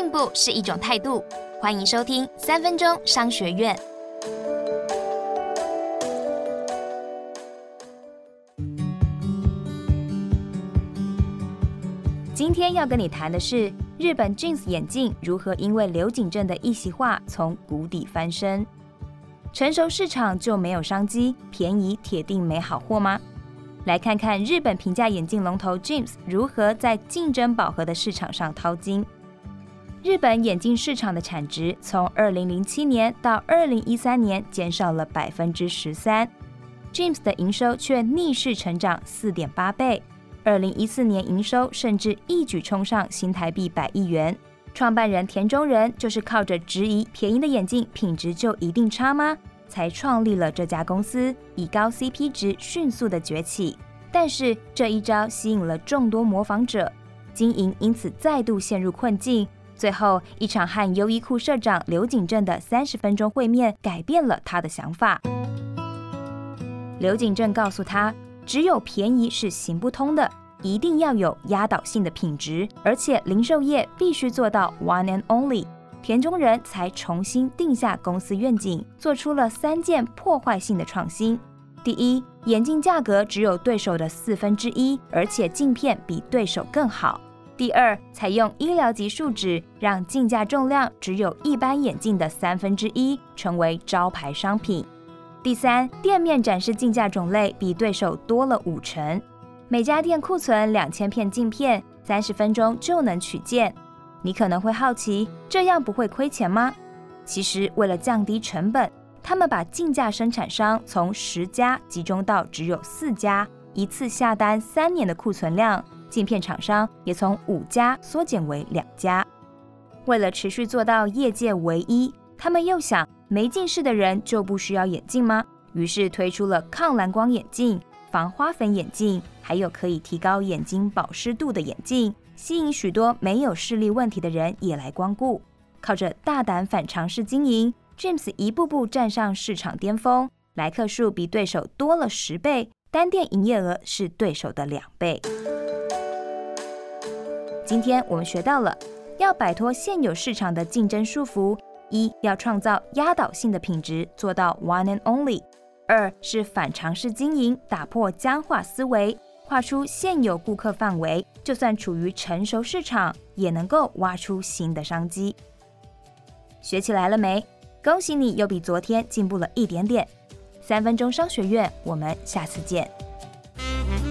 进步是一种态度。欢迎收听三分钟商学院。今天要跟你谈的是日本 Jeans 眼镜如何因为刘景镇的一席话从谷底翻身。成熟市场就没有商机，便宜铁定没好货吗？来看看日本平价眼镜龙头 Jeans 如何在竞争饱和的市场上淘金。日本眼镜市场的产值从二零零七年到二零一三年减少了百分之十三，James 的营收却逆势成长四点八倍。二零一四年营收甚至一举冲上新台币百亿元。创办人田中人就是靠着质疑便宜的眼镜品质就一定差吗，才创立了这家公司，以高 CP 值迅速的崛起。但是这一招吸引了众多模仿者，经营因此再度陷入困境。最后一场和优衣库社长刘景正的三十分钟会面，改变了他的想法。刘景正告诉他，只有便宜是行不通的，一定要有压倒性的品质，而且零售业必须做到 one and only。田中人才重新定下公司愿景，做出了三件破坏性的创新：第一，眼镜价格只有对手的四分之一，而且镜片比对手更好。第二，采用医疗级树脂，让镜架重量只有一般眼镜的三分之一，成为招牌商品。第三，店面展示镜架种类比对手多了五成，每家店库存两千片镜片，三十分钟就能取件。你可能会好奇，这样不会亏钱吗？其实，为了降低成本，他们把镜架生产商从十家集中到只有四家，一次下单三年的库存量。镜片厂商也从五家缩减为两家。为了持续做到业界唯一，他们又想没近视的人就不需要眼镜吗？于是推出了抗蓝光眼镜、防花粉眼镜，还有可以提高眼睛保湿度的眼镜，吸引许多没有视力问题的人也来光顾。靠着大胆反尝试经营，James 一步步站上市场巅峰，来客数比对手多了十倍，单店营业额是对手的两倍。今天我们学到了，要摆脱现有市场的竞争束缚，一要创造压倒性的品质，做到 one and only；二是反常识经营，打破僵化思维，跨出现有顾客范围，就算处于成熟市场，也能够挖出新的商机。学起来了没？恭喜你又比昨天进步了一点点。三分钟商学院，我们下次见。